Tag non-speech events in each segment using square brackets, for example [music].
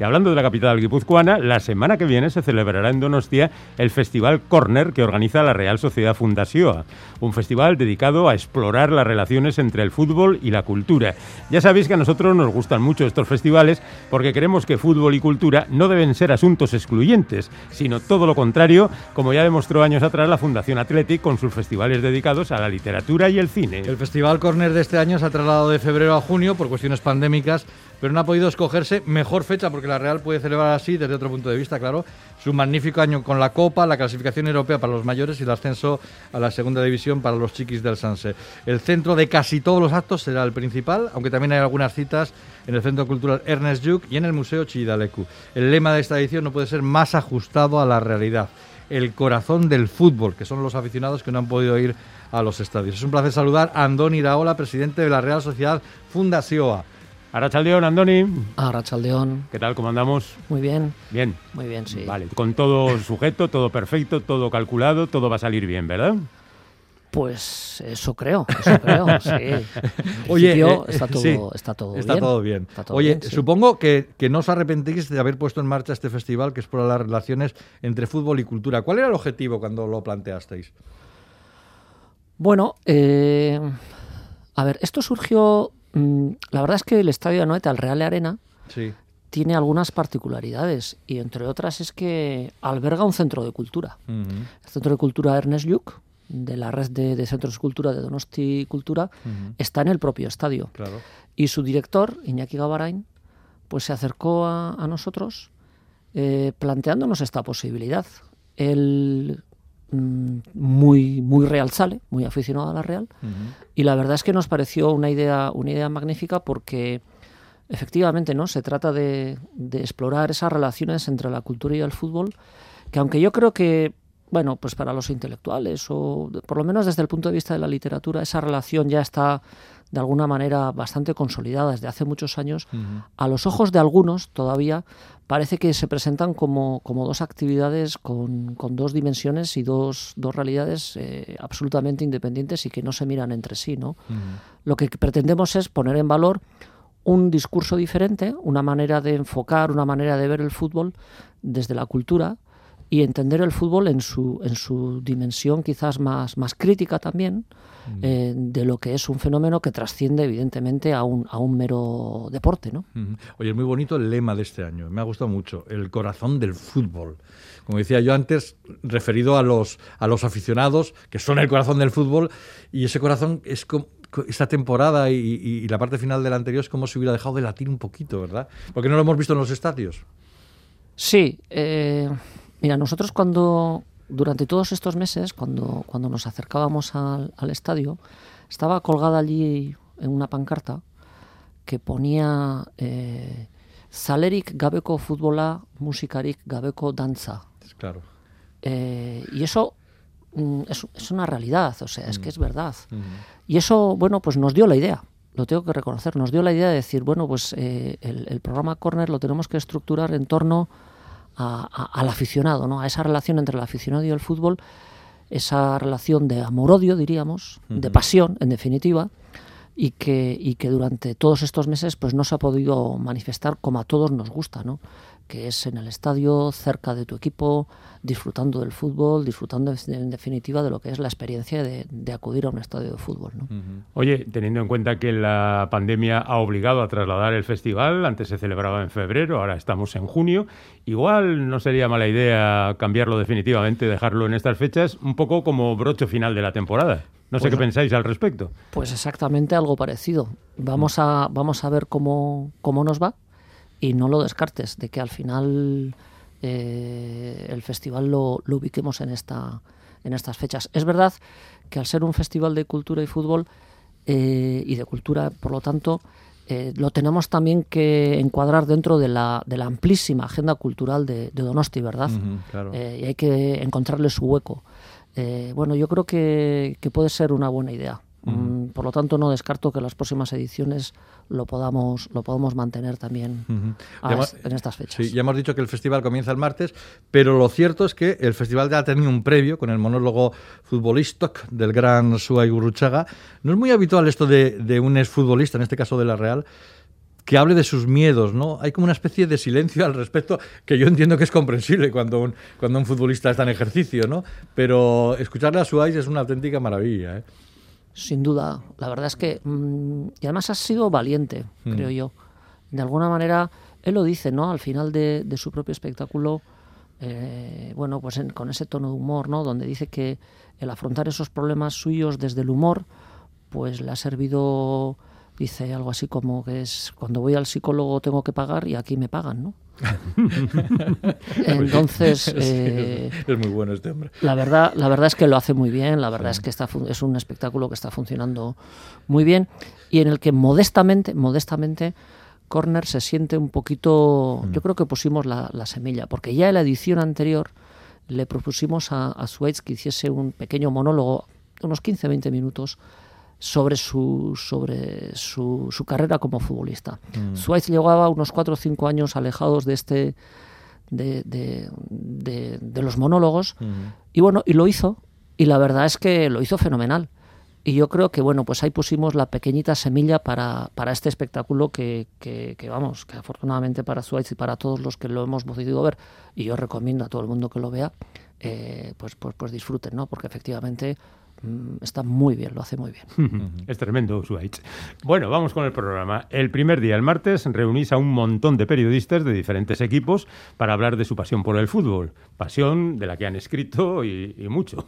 Y hablando de la capital guipuzcoana, la semana que viene se celebrará en Donostia el Festival Corner que organiza la Real Sociedad Fundación, un festival dedicado a explorar las relaciones entre el fútbol y la cultura. Ya sabéis que a nosotros nos gustan mucho estos festivales porque creemos que fútbol y cultura no deben ser asuntos excluyentes, sino todo lo contrario, como ya demostró años atrás la Fundación Athletic con sus festivales dedicados a la literatura y el cine. El Festival Corner de este año se ha trasladado de febrero a junio por cuestiones pandémicas pero no ha podido escogerse mejor fecha porque la Real puede celebrar así desde otro punto de vista, claro, su magnífico año con la Copa, la clasificación europea para los mayores y el ascenso a la segunda división para los chiquis del Sanse. El centro de casi todos los actos será el principal, aunque también hay algunas citas en el Centro Cultural Ernest Juk y en el Museo Chidalecu. El lema de esta edición no puede ser más ajustado a la realidad. El corazón del fútbol, que son los aficionados que no han podido ir a los estadios. Es un placer saludar a Andoni Iraola, presidente de la Real Sociedad Fundación. Arrachaldeón, Andoni. Arrachaldeón. ¿Qué tal? ¿Cómo andamos? Muy bien. Bien. Muy bien, sí. Vale, con todo sujeto, todo perfecto, todo calculado, todo va a salir bien, ¿verdad? Pues eso creo, eso creo, [laughs] sí. Oye, eh, está, todo, está todo está bien. Todo bien. Oye, supongo que, que, no os arrepentís de haber puesto en marcha este festival que es por las relaciones entre fútbol y cultura. ¿Cuál era el objetivo cuando lo planteasteis? Bueno, eh, a ver, esto surgió la verdad es que el estadio de Anoeta, el Real Arena, tiene algunas particularidades y entre otras es que alberga un centro de cultura. El centro de cultura Ernest Lluch, de la red de, centros de cultura de Donosti Cultura, está en el propio estadio. Y su director, Iñaki Gabarain, pues se acercó a, nosotros eh, planteándonos esta posibilidad. Él Mm, muy, muy real sale, muy aficionado a la Real. Y la verdad es que nos pareció una idea, una idea magnífica porque efectivamente no se trata de, explorar esas relaciones entre la cultura y el fútbol, que aunque yo creo que bueno, pues para los intelectuales o por lo menos desde el punto de vista de la literatura, esa relación ya está de alguna manera bastante consolidada desde hace muchos años. A los ojos de algunos todavía parece que se presentan como, como dos actividades con, con, dos dimensiones y dos, dos realidades eh, absolutamente independientes y que no se miran entre sí. ¿no? Lo que pretendemos es poner en valor un discurso diferente, una manera de enfocar, una manera de ver el fútbol desde la cultura y entender el fútbol en su, en su dimensión quizás más, más crítica también, eh, de lo que es un fenómeno que trasciende evidentemente a un, a un mero deporte. ¿no? Oye, es muy bonito el lema de este año, me ha gustado mucho, el corazón del fútbol. Como decía yo antes, referido a los, a los aficionados, que son el corazón del fútbol, y ese corazón es como esta temporada y, la parte final del anterior es como si hubiera dejado de latir un poquito, ¿verdad? Porque no lo hemos visto en los estadios. Sí, eh, mira, nosotros cuando, durante todos estos meses, cuando, cuando nos acercábamos al, estadio, estaba colgada allí en una pancarta que ponía eh, Zalerik gabeko futbola, musikarik gabeko danza. Claro. Eh, y eso mm, es, una realidad, o sea, es que es mm. verdad. Mm. Y eso, bueno, pues nos dio la idea, lo tengo que reconocer, nos dio la idea de decir, bueno, pues eh, el, el, programa Corner lo tenemos que estructurar en torno al aficionado, ¿no? a esa relación entre el aficionado y el fútbol, esa relación de amor-odio, diríamos, de pasión, en definitiva, y que, y que durante todos estos meses pues, no se ha podido manifestar como a todos nos gusta, ¿no? Que es en el estadio, cerca de tu equipo, disfrutando del fútbol, disfrutando en definitiva de lo que es la experiencia de, acudir a un estadio de fútbol. ¿no? Oye, teniendo en cuenta que la pandemia ha obligado a trasladar el festival, antes se celebraba en febrero, ahora estamos en junio, igual no sería mala idea cambiarlo definitivamente, dejarlo en estas fechas, un poco como broche final de la temporada. No sé pues qué pensáis al respecto. Pues exactamente algo parecido. Vamos a, vamos a ver cómo, cómo nos va y no lo descartes de que al final eh, el festival lo, ubiquemos en, esta, en estas fechas. Es verdad que al ser un festival de cultura y fútbol eh, y de cultura, por lo tanto, eh, lo tenemos también que encuadrar dentro de la, de la amplísima agenda cultural de, Donosti, ¿verdad? y hay que encontrarle su hueco. bueno, yo creo que, que puede ser una buena idea. Por lo tanto, no descarto que las próximas ediciones lo podamos, lo podamos mantener también en estas fechas. Sí, ya hemos dicho que el festival comienza el martes, pero lo cierto es que el festival ya ha tenido un previo con el monólogo futbolístico del gran Suay Gurruchaga. No es muy habitual esto de, un exfutbolista, en este caso de la Real, que hable de sus miedos, ¿no? Hay como una especie de silencio al respecto que yo entiendo que es comprensible cuando un, cuando un futbolista está en ejercicio, ¿no? Pero escucharle a Suárez es una auténtica maravilla, ¿eh? Sin duda, la verdad es que mm, y además ha sido valiente, mm. creo yo. De alguna manera, él lo dice, ¿no? Al final de, su propio espectáculo, eh, bueno, pues con ese tono de humor, ¿no? Donde dice que el afrontar esos problemas suyos desde el humor, pues le ha servido dice algo así como que es cuando voy al psicólogo tengo que pagar y aquí me pagan, ¿no? [laughs] Entonces [laughs] eh, es muy bueno este hombre. La verdad, la verdad es que lo hace muy bien. La verdad es que está, es un espectáculo que está funcionando muy bien y en el que modestamente, modestamente Corner se siente un poquito. Mm. Yo creo que pusimos la, semilla porque ya en la edición anterior le propusimos a, a que hiciese un pequeño monólogo, unos 15-20 minutos sobre su, sobre su, su carrera como futbolista. Mm. llevaba unos cuatro o cinco años alejados de este de, de, los monólogos mm. y bueno, y lo hizo y la verdad es que lo hizo fenomenal. Y yo creo que bueno, pues ahí pusimos la pequeñita semilla para, para este espectáculo que, que, vamos, que afortunadamente para Suárez y para todos los que lo hemos podido ver, y yo recomiendo a todo el mundo que lo vea, eh, pues, pues, pues disfruten, ¿no? Porque efectivamente está muy bien, lo hace muy bien. [laughs] es tremendo, Suárez. Bueno, vamos con el programa. El primer día, el martes, reunís a un montón de periodistas de diferentes equipos para hablar de su pasión por el fútbol. Pasión de la que han escrito y, mucho.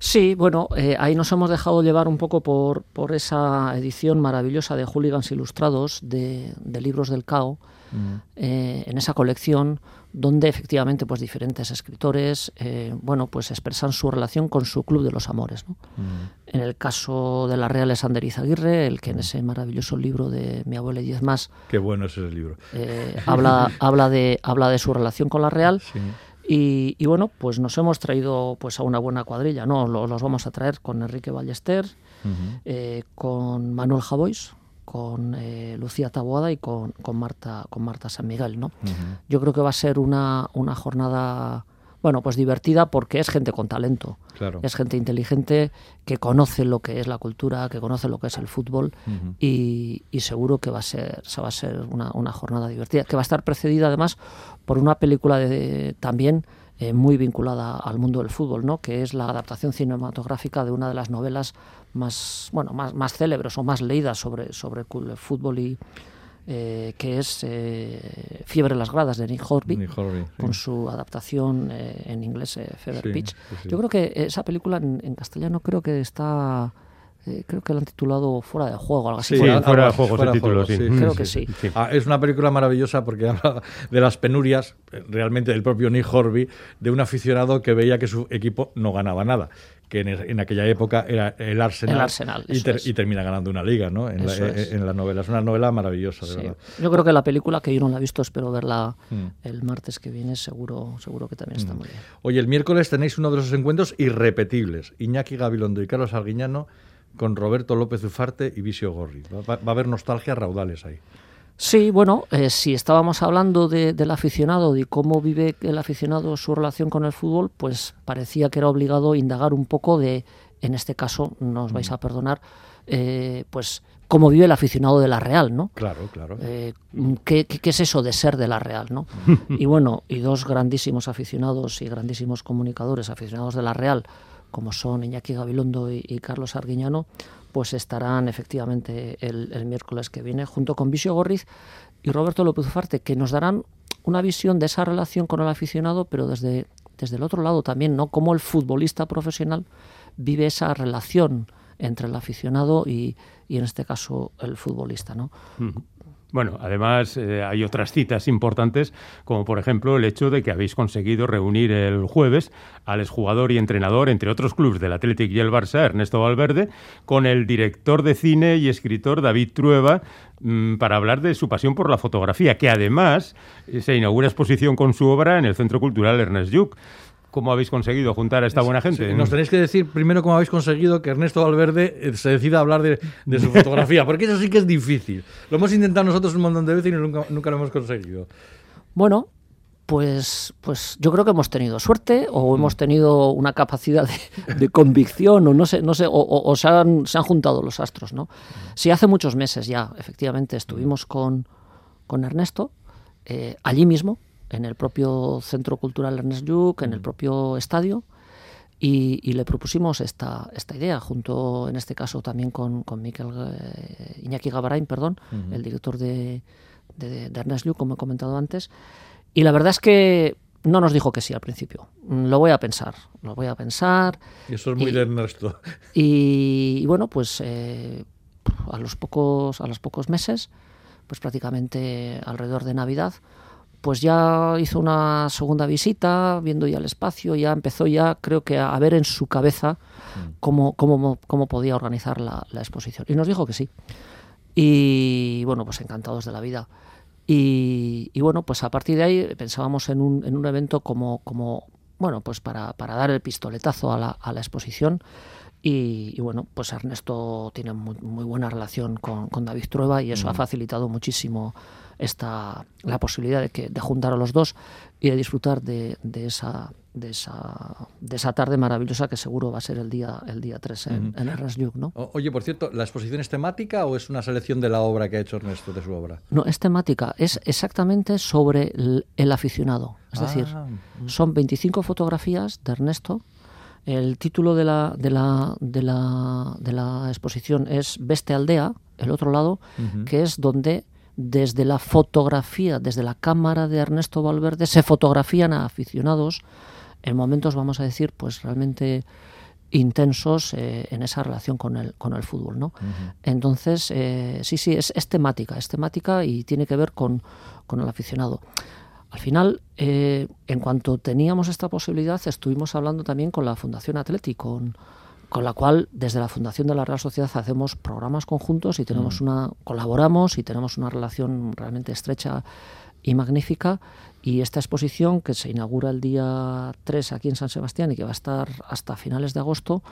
Sí, bueno, eh, ahí nos hemos dejado llevar un poco por, por esa edición maravillosa de Hooligans Ilustrados de, Libros del Cao, mm. eh, en esa colección donde efectivamente pues diferentes escritores eh, bueno pues expresan su relación con su club de los amores mm. en el caso de la Real Alexander Izaguirre el que en ese maravilloso libro de mi abuela y diez más qué bueno es ese libro. eh, habla [laughs] habla de habla de su relación con la Real y, bueno pues nos hemos traído pues a una buena cuadrilla no los, vamos a traer con Enrique Ballester eh, con Manuel Javois con eh, Lucía Taboada y con, con, Marta, con Marta San Miguel. ¿no? Yo creo que va a ser una, una jornada bueno, pues divertida porque es gente con talento. Es gente inteligente que conoce lo que es la cultura, que conoce lo que es el fútbol y, y, seguro que va a ser, se va a ser una, una, jornada divertida, que va a estar precedida además por una película de, también eh, muy vinculada al mundo del fútbol, ¿no? que es la adaptación cinematográfica de una de las novelas más, bueno, más, más célebres o más leídas sobre, sobre el fútbol y, eh, que es eh, Fiebre en las gradas de Nick Horby, con su adaptación en inglés Fever Pitch. Yo creo que esa película en, castellano creo que está eh, creo que lo han titulado Fuera de Juego, algo así. Sí, Fuera, de Juego ese título, sí. Creo que sí. Ah, es una película maravillosa porque [laughs] habla de las penurias, eh, realmente del propio Nick Horby, de un aficionado que veía que su equipo no ganaba nada que en, aquella época era el Arsenal, el Arsenal y, termina ganando una liga ¿no? en, la, en, la, novela. Es una novela maravillosa, de verdad. Yo creo que la película, que yo no la he visto, espero verla mm. el martes que viene, seguro, seguro que también está mm. muy bien. Oye, el miércoles tenéis uno de esos encuentros irrepetibles. Iñaki Gabilondo y Carlos Arguiñano con Roberto López Ufarte y Vicio Gorri. Va, a haber nostalgia raudales ahí. Sí, bueno, eh, si estábamos hablando del aficionado, de cómo vive el aficionado su relación con el fútbol, pues parecía que era obligado indagar un poco de, en este caso, no os vais a perdonar, eh, pues cómo vive el aficionado de la Real, ¿no? Claro, claro. Eh, ¿qué, qué, es eso de ser de la Real, no? [laughs] y bueno, y dos grandísimos aficionados y grandísimos comunicadores aficionados de la Real, como son Iñaki Gabilondo y, Carlos Arguiñano, pues estarán efectivamente el, miércoles que viene junto con Visio Gorriz y Roberto López Ufarte, que nos darán una visión de esa relación con el aficionado, pero desde, desde el otro lado también, ¿no? Cómo el futbolista profesional vive esa relación entre el aficionado y, y en este caso el futbolista, ¿no? Bueno, además eh, hay otras citas importantes, como por ejemplo el hecho de que habéis conseguido reunir el jueves al exjugador y entrenador, entre otros clubes del Athletic y el Barça, Ernesto Valverde, con el director de cine y escritor David Trueba, mm, para hablar de su pasión por la fotografía, que además eh, se inaugura exposición con su obra en el Centro Cultural Ernest Lluch. ¿Cómo habéis conseguido juntar a esta buena gente? nos tenéis que decir primero cómo habéis conseguido que Ernesto Valverde eh, se decida a hablar de, su [laughs] fotografía, porque eso sí que es difícil. Lo hemos intentado nosotros un montón de veces y nunca, nunca lo hemos conseguido. Bueno, Pues, pues yo creo que hemos tenido suerte o hemos tenido una capacidad de, convicción o no sé, no sé, o, se, han, se, han, juntado los astros, ¿no? Sí, hace muchos meses ya, efectivamente, estuvimos con, con Ernesto, eh, allí mismo, en el propio Centro Cultural Ernest Lluc, en el propio estadio, y, le propusimos esta, esta idea, junto en este caso también con, con Miquel, eh, Iñaki Gabarain, perdón, el director de, de, de Ernest Lluc, como he comentado antes, y la verdad es que no nos dijo que sí al principio. Mm, lo voy a pensar, lo voy a pensar. Y eso es muy de Ernesto. Y, bueno, pues eh, a, los pocos, a los pocos meses, pues prácticamente alrededor de Navidad, pues ya hizo una segunda visita, viendo ya el espacio, ya empezó ya, creo que a ver en su cabeza mm. cómo, cómo, cómo podía organizar la, la, exposición. Y nos dijo que sí. Y bueno, pues encantados de la vida. Y, bueno, pues a partir de ahí pensábamos en un, en un evento como, como bueno, pues para, para dar el pistoletazo a la, a la exposición. Y, bueno, pues Ernesto tiene muy, muy buena relación con, con, David Trueba y eso ha facilitado muchísimo esta, la posibilidad de, que, de juntar a los dos y de disfrutar de, de esa, de esa, de esa tarde maravillosa que seguro va a ser el día, el día 3 en, uh ¿no? oye, por cierto, ¿la exposición es temática o es una selección de la obra que ha hecho Ernesto, de su obra? No, es temática, es exactamente sobre el, aficionado. Es decir, ah, mm. son 25 fotografías de Ernesto. El título de la, de la, de la, de la exposición es Veste Aldea, el otro lado, que es donde desde la fotografía, desde la cámara de Ernesto Valverde, se fotografían a aficionados en momentos, vamos a decir, pues realmente intensos eh, en esa relación con el, con el fútbol. ¿no? Entonces, eh, sí, sí, es, temática, es temática y tiene que ver con, con el aficionado. Al final, eh, en cuanto teníamos esta posibilidad, estuvimos hablando también con la Fundación Atlético, con, con la cual desde la Fundación de la Real Sociedad hacemos programas conjuntos y tenemos una colaboramos y tenemos una relación realmente estrecha y magnífica. Y esta exposición que se inaugura el día 3 aquí en San Sebastián y que va a estar hasta finales de agosto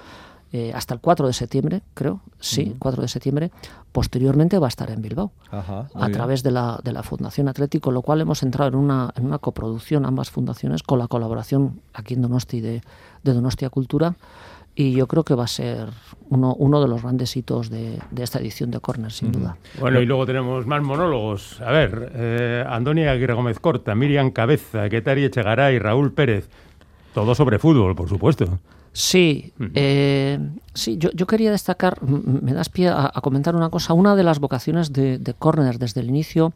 eh, hasta el 4 de septiembre, creo, sí, 4 de septiembre, posteriormente va a estar en Bilbao, a través de la, de la Fundación Atlético, lo cual hemos entrado en una, en una coproducción, ambas fundaciones, con la colaboración aquí en Donosti de, de Donostia Cultura, y yo creo que va a ser uno, uno de los grandes hitos de, de esta edición de Corner, sin duda. Bueno, y luego tenemos más monólogos. A ver, eh, Antonia Aguirre Gómez Corta, Miriam Cabeza, Ketari Echegaray, Raúl Pérez. Todo sobre fútbol, por supuesto. Sí, eh, sí yo, yo, quería destacar, me das pie a, comentar una cosa. Una de las vocaciones de, de Corner desde el inicio,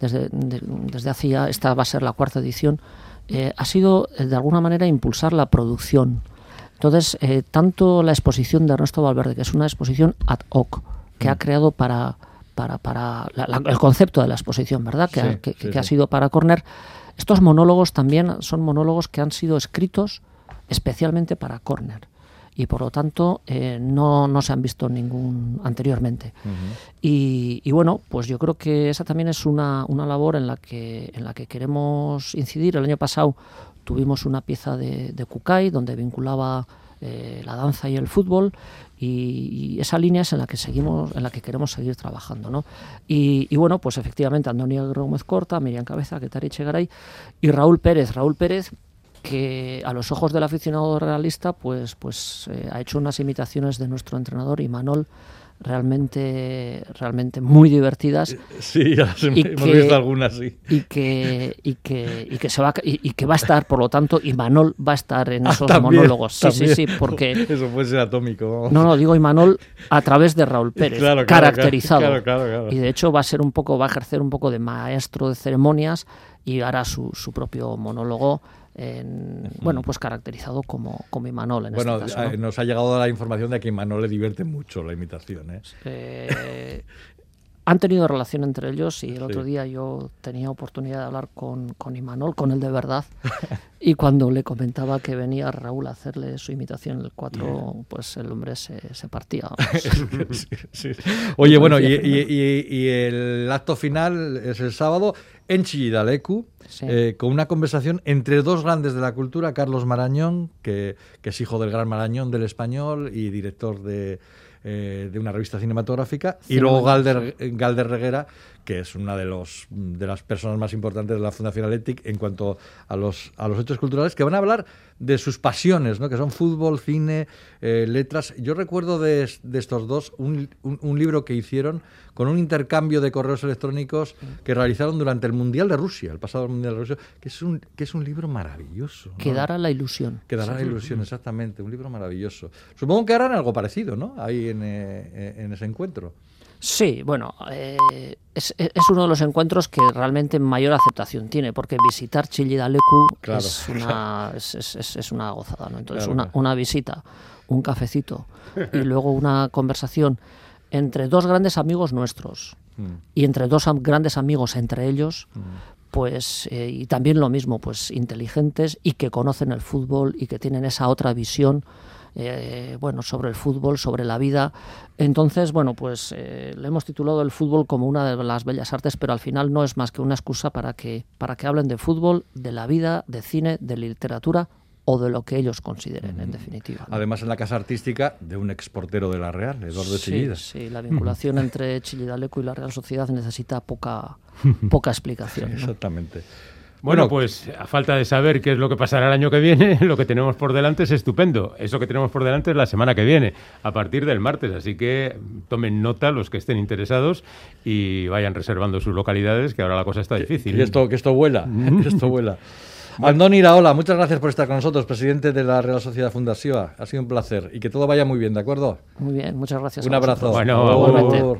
desde, desde hace ya, esta va a ser la cuarta edición, eh, ha sido de alguna manera impulsar la producción entonces, eh, tanto la exposición de Ernesto Valverde, que es una exposición ad hoc, que ha mm. creado para, para, para el concepto de la exposición, ¿verdad? Que, ha, que, ha sido para Corner. Estos monólogos también son monólogos que han sido escritos especialmente para Corner y por lo tanto eh, no, no, se han visto ningún anteriormente. y, y, bueno, pues yo creo que esa también es una, una labor en la, que, en la que queremos incidir. El año pasado tuvimos una pieza de, de Kukai donde vinculaba eh, la danza y el fútbol y, esa línea es en la que seguimos en la que queremos seguir trabajando ¿no? y, bueno pues efectivamente Antonio Gómez Corta Miriam Cabeza Ketari Chegaray y Raúl Pérez Raúl Pérez que a los ojos del aficionado realista pues pues eh, ha hecho unas imitaciones de nuestro entrenador Imanol realmente realmente muy divertidas. Sí ya hemos visto algunas sí. y que y que y que se va y, que va a estar por lo tanto Imanol va a estar en ah, esos monólogos. Sí sí sí porque [laughs] eso puede ser atómico no no digo Imanol a través de Raúl Pérez caracterizado. y de hecho va a ser un poco va a ejercer un poco de maestro de ceremonias y hará su, su propio monólogo bueno, pues caracterizado como, como Imanol en bueno, este caso. Eh, nos ha llegado la información de que Imanol le divierte mucho la imitación. ¿eh? eh [laughs] han tenido relación entre ellos y el otro día yo tenía oportunidad de hablar con, con Imanol, con el de verdad, [laughs] y cuando le comentaba que venía Raúl a hacerle su imitación el 4, pues el hombre se, se partía. [laughs] Oye, bueno, y, y, el acto final es el sábado en Chillidalecu, eh, con una conversación entre dos grandes de la cultura, Carlos Marañón, que, que es hijo del gran Marañón del español y director de eh, de una revista cinematográfica, y luego Galder, Galder Reguera, que es una de, los, de las personas más importantes de la Fundación Athletic en cuanto a los, a los hechos culturales, que van a hablar de sus pasiones, ¿no? que son fútbol, cine, eh, letras. Yo recuerdo de, estos dos un, un, libro que hicieron con un intercambio de correos electrónicos que realizaron durante el Mundial de Rusia, el pasado Mundial de Rusia, que es un, que es un libro maravilloso. Quedará la ilusión. Quedará la ilusión, exactamente. Un libro maravilloso. Supongo que harán algo parecido, ¿no? Ahí en, eh, en ese encuentro. Sí, bueno, eh, es, uno de los encuentros que realmente mayor aceptación tiene, porque visitar Chillidalecu es, una, es, una gozada, ¿no? Entonces, una, una visita, un cafecito y luego una conversación entre dos grandes amigos nuestros mm. y entre dos grandes amigos entre ellos, mm. pues eh, y también lo mismo, pues inteligentes y que conocen el fútbol y que tienen esa otra visión eh, bueno, sobre el fútbol, sobre la vida. Entonces, bueno, pues eh, le hemos titulado el fútbol como una de las bellas artes, pero al final no es más que una excusa para que, para que hablen de fútbol, de la vida, de cine, de literatura o de lo que ellos consideren, en definitiva. Además, en la casa artística de un exportero de la Real, Eduardo sí, Chillida. Sí, la vinculación entre Chillidaleco y la Real Sociedad necesita poca, [laughs] poca explicación. Exactamente. Bueno, pues a falta de saber qué es lo que pasará el año que viene, [laughs] lo que tenemos por delante es estupendo. Eso que tenemos por delante es la semana que viene, a partir del martes. Así que tomen nota los que estén interesados y vayan reservando sus localidades, que ahora la cosa está difícil. Y esto, que esto vuela, [laughs] que esto vuela. Andoni Iraola, muchas gracias por estar con nosotros, presidente de la Real Sociedad Fundación. Ha sido un placer y que todo vaya muy bien, ¿de acuerdo? Muy bien, muchas gracias. Un abrazo. Bueno,